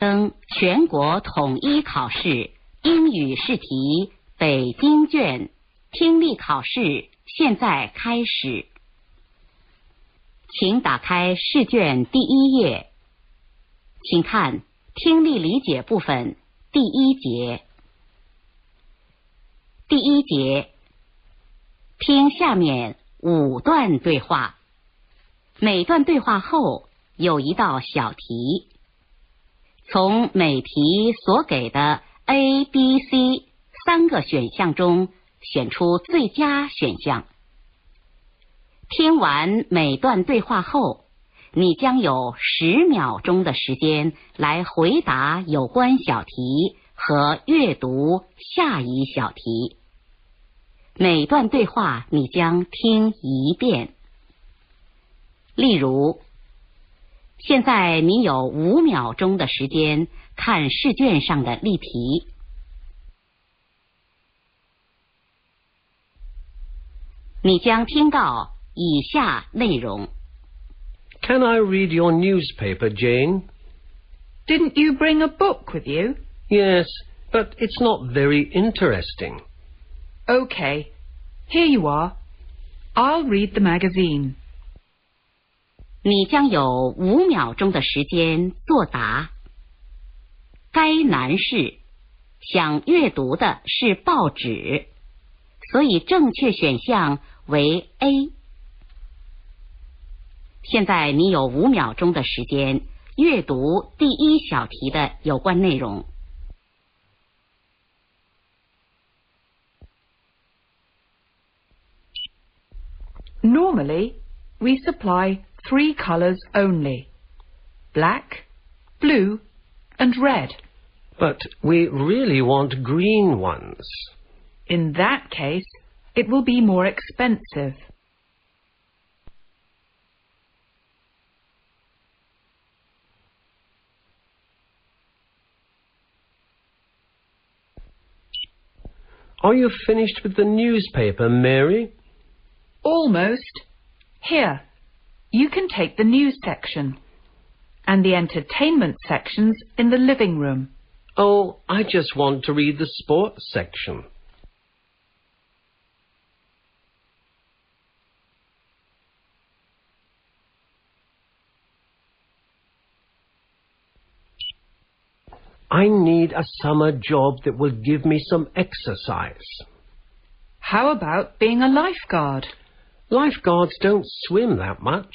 登全国统一考试英语试题北京卷听力考试现在开始，请打开试卷第一页，请看听力理解部分第一节。第一节，听下面五段对话，每段对话后有一道小题。从每题所给的 A、B、C 三个选项中选出最佳选项。听完每段对话后，你将有十秒钟的时间来回答有关小题和阅读下一小题。每段对话你将听一遍。例如。现在你有五秒钟的时间看试卷上的例题。你将听到以下内容。Can I read your newspaper, Jane? Didn't you bring a book with you? Yes, but it's not very interesting. OK. Here you are. I'll read the magazine. 你将有五秒钟的时间作答。该男士想阅读的是报纸，所以正确选项为 A。现在你有五秒钟的时间阅读第一小题的有关内容。Normally, we supply three colours only black, blue, and red. But we really want green ones. In that case, it will be more expensive. Are you finished with the newspaper, Mary? Almost. Here, you can take the news section and the entertainment sections in the living room. Oh, I just want to read the sports section. I need a summer job that will give me some exercise. How about being a lifeguard? Lifeguards don't swim that much.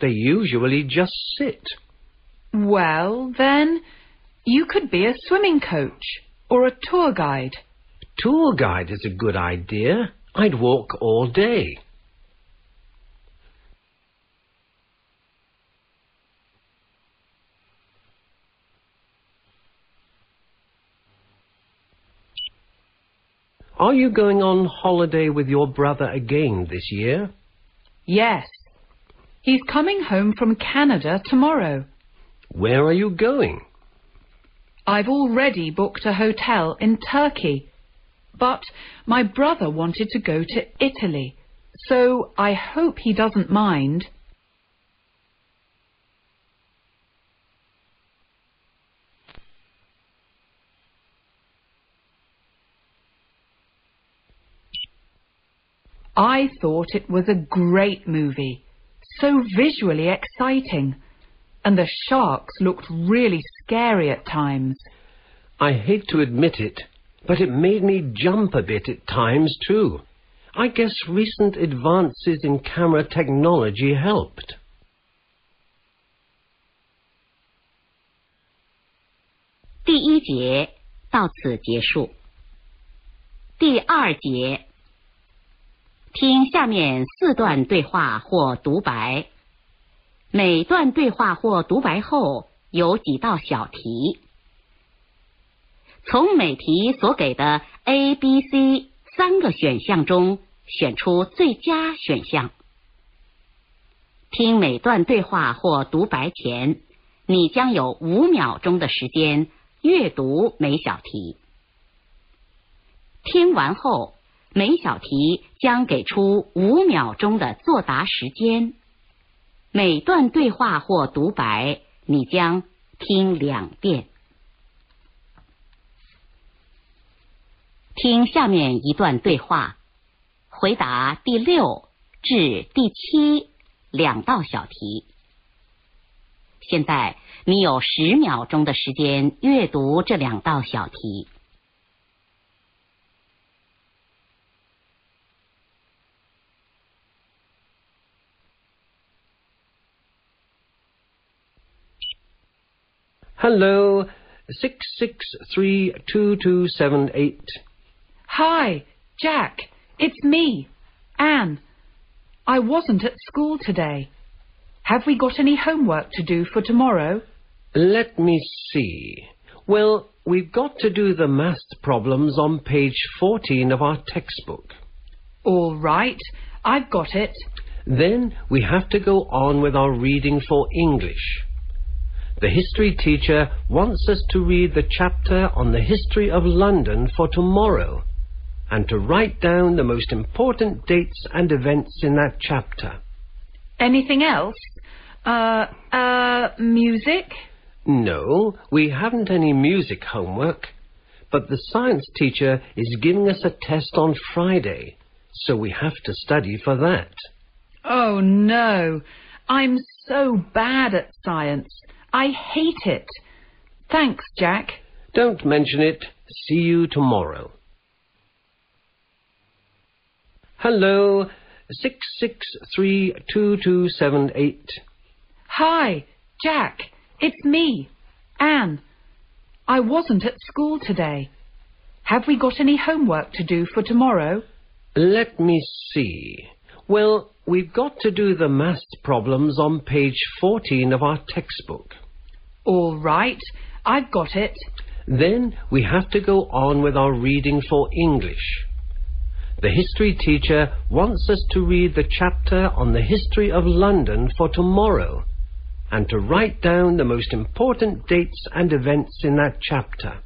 They usually just sit. Well, then, you could be a swimming coach or a tour guide. Tour guide is a good idea. I'd walk all day. Are you going on holiday with your brother again this year? Yes. He's coming home from Canada tomorrow. Where are you going? I've already booked a hotel in Turkey. But my brother wanted to go to Italy, so I hope he doesn't mind. I thought it was a great movie, so visually exciting, and the sharks looked really scary at times. I hate to admit it, but it made me jump a bit at times too. I guess recent advances in camera technology helped. 听下面四段对话或独白，每段对话或独白后有几道小题，从每题所给的 A、B、C 三个选项中选出最佳选项。听每段对话或独白前，你将有五秒钟的时间阅读每小题。听完后。每小题将给出五秒钟的作答时间。每段对话或独白你将听两遍。听下面一段对话回答第六至第七两道小题。现在你有十秒钟的时间阅读这两道小题。Hello, six six three two two seven eight. Hi, Jack. It's me, Anne. I wasn't at school today. Have we got any homework to do for tomorrow? Let me see. Well, we've got to do the math problems on page 14 of our textbook. All right. I've got it. Then we have to go on with our reading for English. The history teacher wants us to read the chapter on the history of London for tomorrow and to write down the most important dates and events in that chapter. Anything else? Uh, uh, music? No, we haven't any music homework, but the science teacher is giving us a test on Friday, so we have to study for that. Oh no. I'm so bad at science. I hate it. Thanks, Jack. Don't mention it. See you tomorrow. Hello, six six three two two seven eight. Hi, Jack. It's me, Anne. I wasn't at school today. Have we got any homework to do for tomorrow? Let me see. Well, we've got to do the maths problems on page 14 of our textbook. All right. I've got it. Then we have to go on with our reading for English. The history teacher wants us to read the chapter on the history of London for tomorrow and to write down the most important dates and events in that chapter.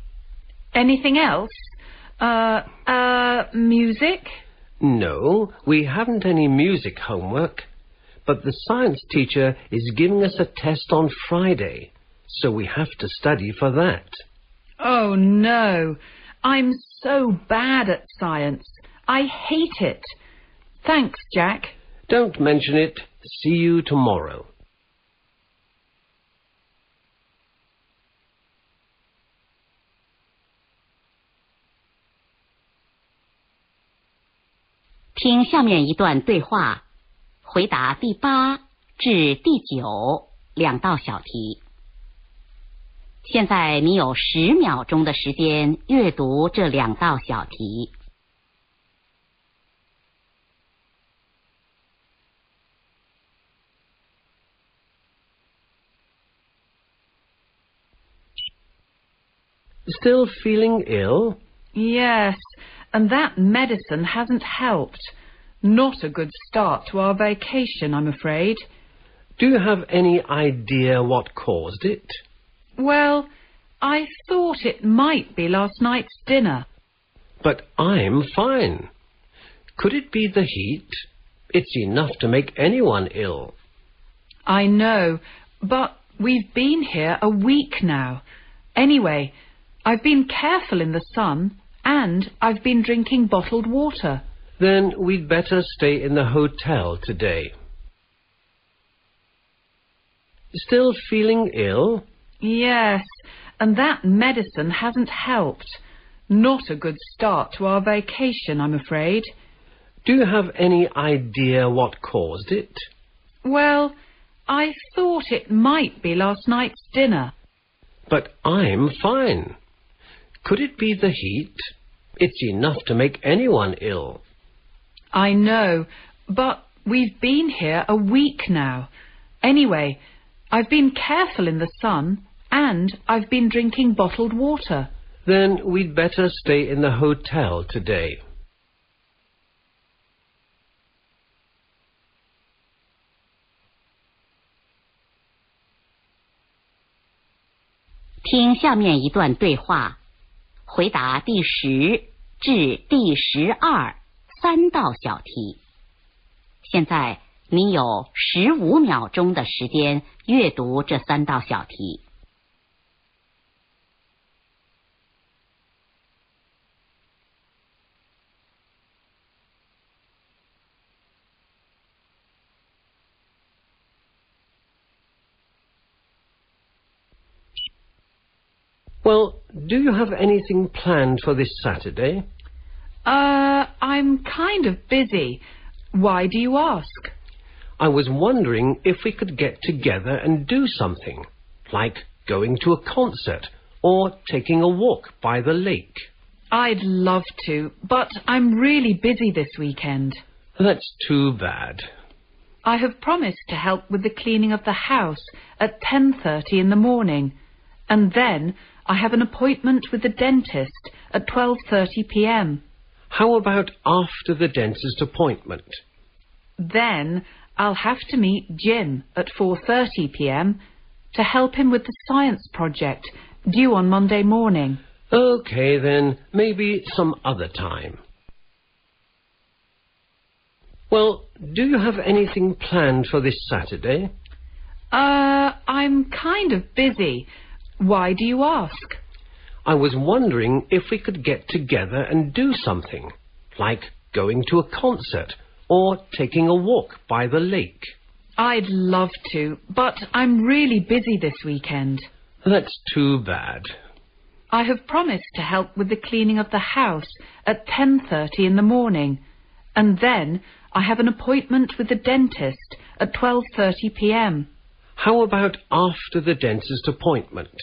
Anything else? Uh, uh, music? No, we haven't any music homework, but the science teacher is giving us a test on Friday, so we have to study for that. Oh no. I'm so bad at science. I hate it. Thanks, Jack. Don't mention it. See you tomorrow. 听下面一段对话，回答第八至第九两道小题。现在你有十秒钟的时间阅读这两道小题。Still feeling ill? Yes, and that medicine hasn't helped. Not a good start to our vacation, I'm afraid. Do you have any idea what caused it? Well, I thought it might be last night's dinner. But I'm fine. Could it be the heat? It's enough to make anyone ill. I know, but we've been here a week now. Anyway, I've been careful in the sun and I've been drinking bottled water. Then we'd better stay in the hotel today. Still feeling ill? Yes, and that medicine hasn't helped. Not a good start to our vacation, I'm afraid. Do you have any idea what caused it? Well, I thought it might be last night's dinner. But I'm fine. Could it be the heat? It's enough to make anyone ill. I know, but we've been here a week now. Anyway, I've been careful in the sun and I've been drinking bottled water. Then we'd better stay in the hotel today. 听下面一段对话， 回答第十至第十二三道小题。现在你有十五秒钟的时间阅读这三道小题。Well, do you have anything planned for this Saturday? Uh, I'm kind of busy. Why do you ask? I was wondering if we could get together and do something, like going to a concert or taking a walk by the lake. I'd love to, but I'm really busy this weekend. That's too bad. I have promised to help with the cleaning of the house at 10.30 in the morning, and then I have an appointment with the dentist at 12.30 p.m. How about after the dentist appointment? Then I'll have to meet Jim at 4.30 p.m. to help him with the science project due on Monday morning. Okay, then, maybe some other time. Well, do you have anything planned for this Saturday? Uh, I'm kind of busy. Why do you ask? I was wondering if we could get together and do something, like going to a concert or taking a walk by the lake. I'd love to, but I'm really busy this weekend. That's too bad. I have promised to help with the cleaning of the house at 10.30 in the morning, and then I have an appointment with the dentist at 12.30 p.m. How about after the dentist appointment?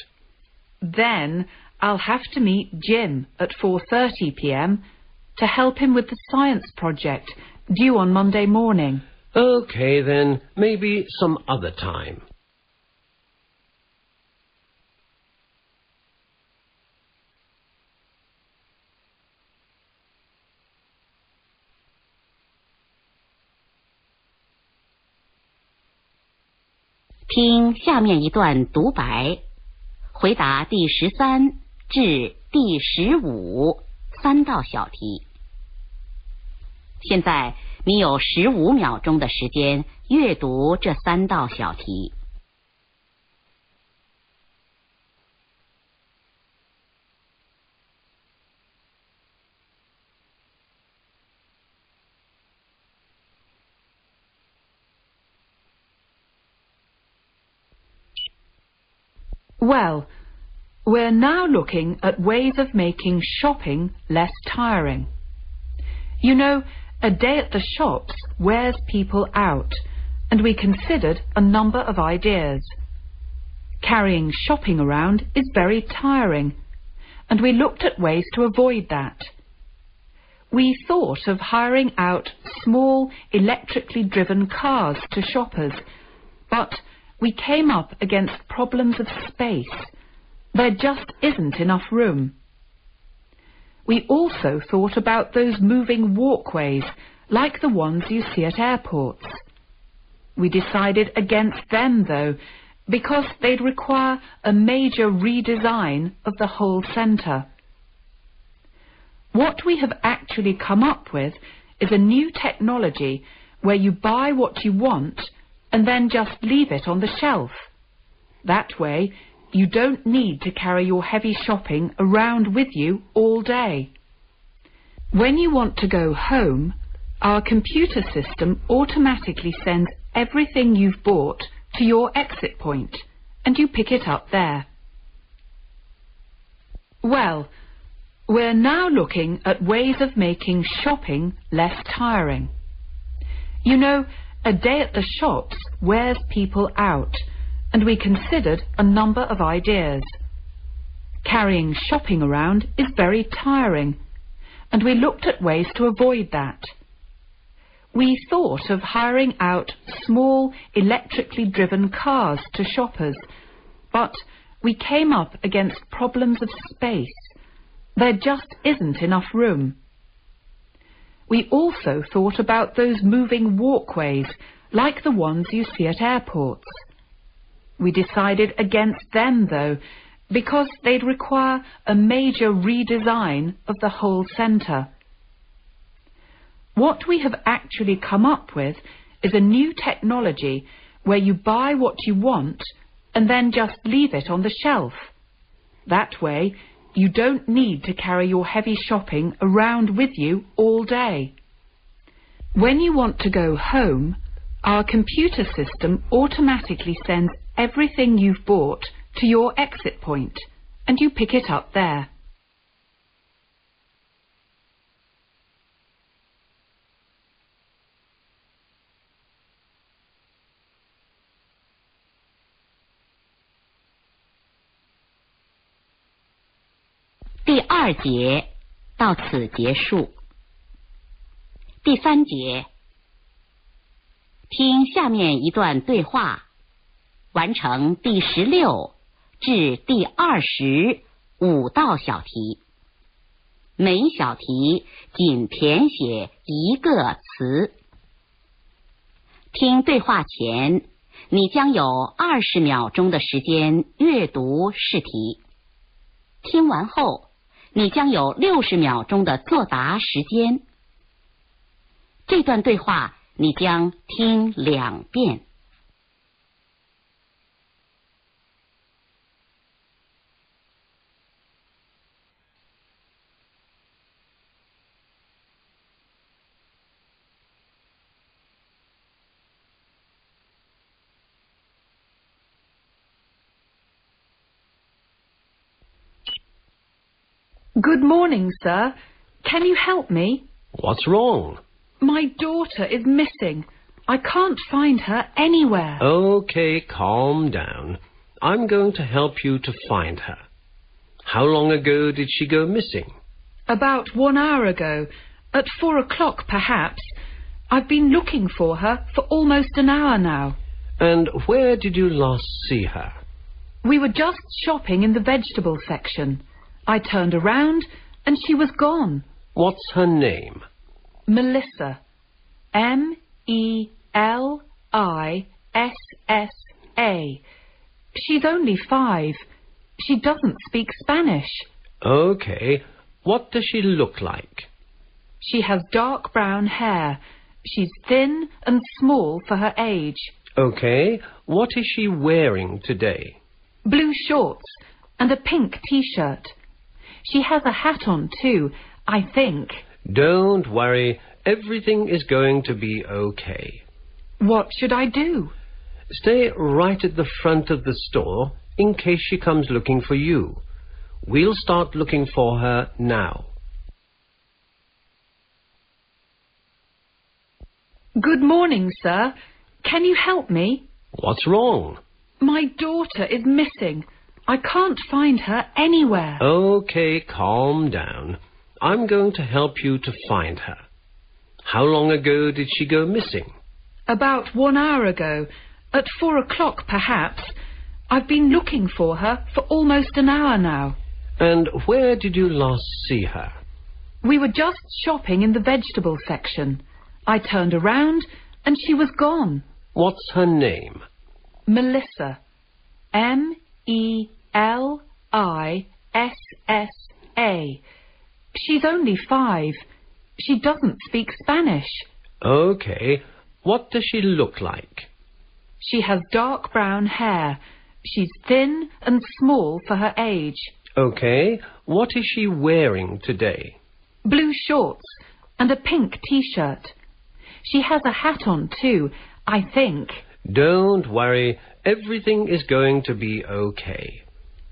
Then I'll have to meet Jim at 4.30 p.m. to help him with the science project due on Monday morning. Okay, then, maybe some other time. “听下面一段独白，回答第十三至第十五三道小题。现在你有十五秒钟的时间阅读这三道小题。Well, we're now looking at ways of making shopping less tiring. You know, a day at the shops wears people out, and we considered a number of ideas. Carrying shopping around is very tiring, and we looked at ways to avoid that. We thought of hiring out small electrically driven cars to shoppers, but we came up against problems of space. There just isn't enough room. We also thought about those moving walkways, like the ones you see at airports. We decided against them, though, because they'd require a major redesign of the whole centre. What we have actually come up with is a new technology where you buy what you want and then just leave it on the shelf. That way, you don't need to carry your heavy shopping around with you all day. When you want to go home, our computer system automatically sends everything you've bought to your exit point, and you pick it up there. Well, we're now looking at ways of making shopping less tiring. You know, a day at the shops wears people out, and we considered a number of ideas. Carrying shopping around is very tiring, and we looked at ways to avoid that. We thought of hiring out small electrically driven cars to shoppers, but we came up against problems of space. There just isn't enough room. We also thought about those moving walkways, like the ones you see at airports. We decided against them, though, because they'd require a major redesign of the whole centre. What we have actually come up with is a new technology where you buy what you want and then just leave it on the shelf. That way, you don't need to carry your heavy shopping around with you all day. When you want to go home, our computer system automatically sends everything you've bought to your exit point, and you pick it up there. 第二节到此结束。第三节，听下面一段对话，完成第十六至第二十五道小题，每小题仅填写一个词。听对话前，你将有二十秒钟的时间阅读试题。听完后。你将有六十秒钟的作答时间。这段对话你将听两遍。Good morning, sir. Can you help me? What's wrong? My daughter is missing. I can't find her anywhere. Okay, calm down. I'm going to help you to find her. How long ago did she go missing? About one hour ago. At four o'clock, perhaps. I've been looking for her for almost an hour now. And where did you last see her? We were just shopping in the vegetable section. I turned around and she was gone. What's her name? Melissa. M E L I S S A. She's only five. She doesn't speak Spanish. Okay. What does she look like? She has dark brown hair. She's thin and small for her age. Okay. What is she wearing today? Blue shorts and a pink t-shirt. She has a hat on too, I think. Don't worry. Everything is going to be okay. What should I do? Stay right at the front of the store in case she comes looking for you. We'll start looking for her now. Good morning, sir. Can you help me? What's wrong? My daughter is missing. I can't find her anywhere. Okay, calm down. I'm going to help you to find her. How long ago did she go missing? About one hour ago. At four o'clock, perhaps. I've been looking for her for almost an hour now. And where did you last see her? We were just shopping in the vegetable section. I turned around and she was gone. What's her name? Melissa. M E L I S S A. She's only five. She doesn't speak Spanish. Okay. What does she look like? She has dark brown hair. She's thin and small for her age. Okay. What is she wearing today? Blue shorts and a pink t-shirt. She has a hat on too, I think. Don't worry. Everything is going to be okay.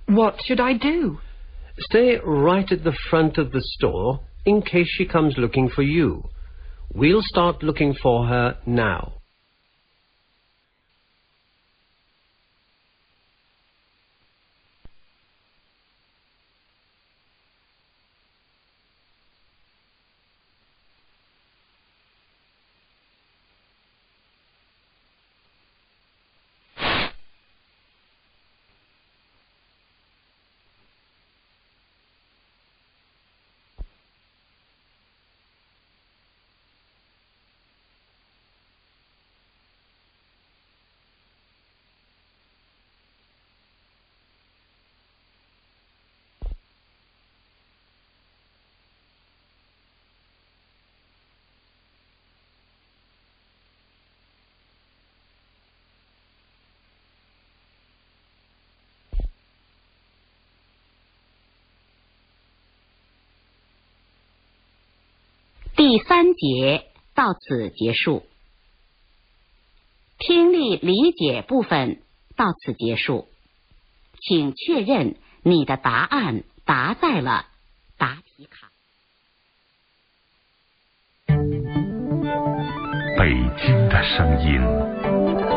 What should I do? Stay right at the front of the store in case she comes looking for you. We'll start looking for her now. 第三节到此结束。听力理解部分到此结束。请确认你的答案答在了答题卡。北京的声音。